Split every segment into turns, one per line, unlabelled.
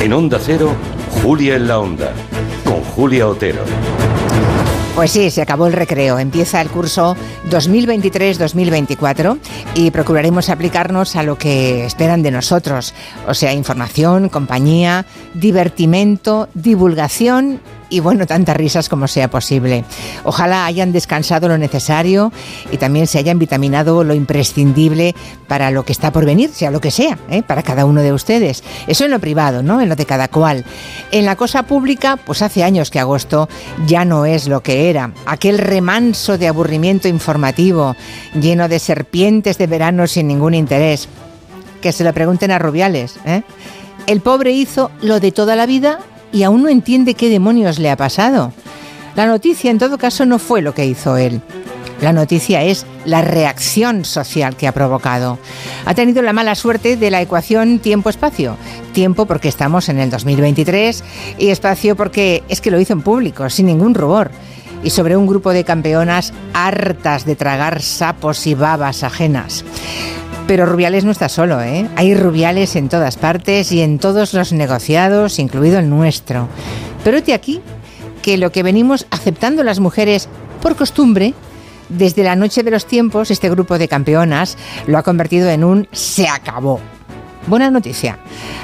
En Onda Cero, Julia en la Onda, con Julia Otero.
Pues sí, se acabó el recreo. Empieza el curso 2023-2024 y procuraremos aplicarnos a lo que esperan de nosotros. O sea, información, compañía, divertimento, divulgación y bueno, tantas risas como sea posible. Ojalá hayan descansado lo necesario y también se hayan vitaminado lo imprescindible para lo que está por venir, sea lo que sea, ¿eh? para cada uno de ustedes. Eso en lo privado, ¿no? En lo de cada cual. En la cosa pública, pues hace años que agosto ya no es lo que era. Aquel remanso de aburrimiento informativo, lleno de serpientes de verano sin ningún interés. Que se lo pregunten a Rubiales, ¿eh? El pobre hizo lo de toda la vida y aún no entiende qué demonios le ha pasado. La noticia en todo caso no fue lo que hizo él. La noticia es la reacción social que ha provocado. Ha tenido la mala suerte de la ecuación tiempo-espacio. Tiempo porque estamos en el 2023 y espacio porque es que lo hizo en público, sin ningún rubor. Y sobre un grupo de campeonas hartas de tragar sapos y babas ajenas. Pero Rubiales no está solo, ¿eh? Hay Rubiales en todas partes y en todos los negociados, incluido el nuestro. Pero este aquí que lo que venimos aceptando las mujeres por costumbre, desde la noche de los tiempos, este grupo de campeonas lo ha convertido en un se acabó. Buena noticia.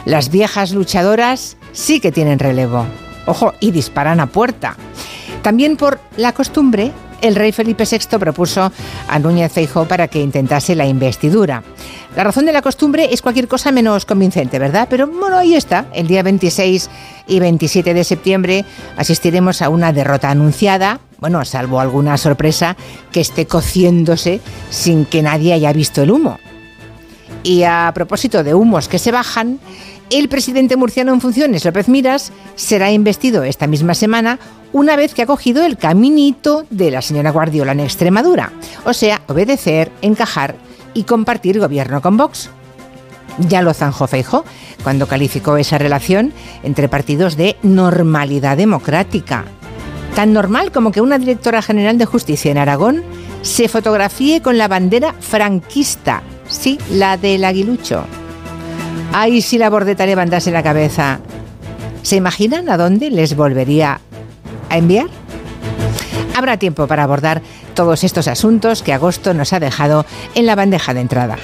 Las viejas luchadoras sí que tienen relevo. Ojo, y disparan a puerta. También por la costumbre, el rey Felipe VI propuso a Núñez Feijóo para que intentase la investidura. La razón de la costumbre es cualquier cosa menos convincente, ¿verdad? Pero bueno, ahí está. El día 26 y 27 de septiembre asistiremos a una derrota anunciada, bueno, salvo alguna sorpresa que esté cociéndose sin que nadie haya visto el humo. Y a propósito de humos que se bajan, el presidente murciano en funciones, López Miras, será investido esta misma semana una vez que ha cogido el caminito de la señora Guardiola en Extremadura, o sea, obedecer, encajar y compartir gobierno con Vox. Ya lo zanjó Feijo cuando calificó esa relación entre partidos de normalidad democrática. Tan normal como que una directora general de justicia en Aragón se fotografíe con la bandera franquista, sí, la del aguilucho. Ay, si la bordeta levantase la cabeza. ¿Se imaginan a dónde les volvería a enviar? Habrá tiempo para abordar todos estos asuntos que agosto nos ha dejado en la bandeja de entrada.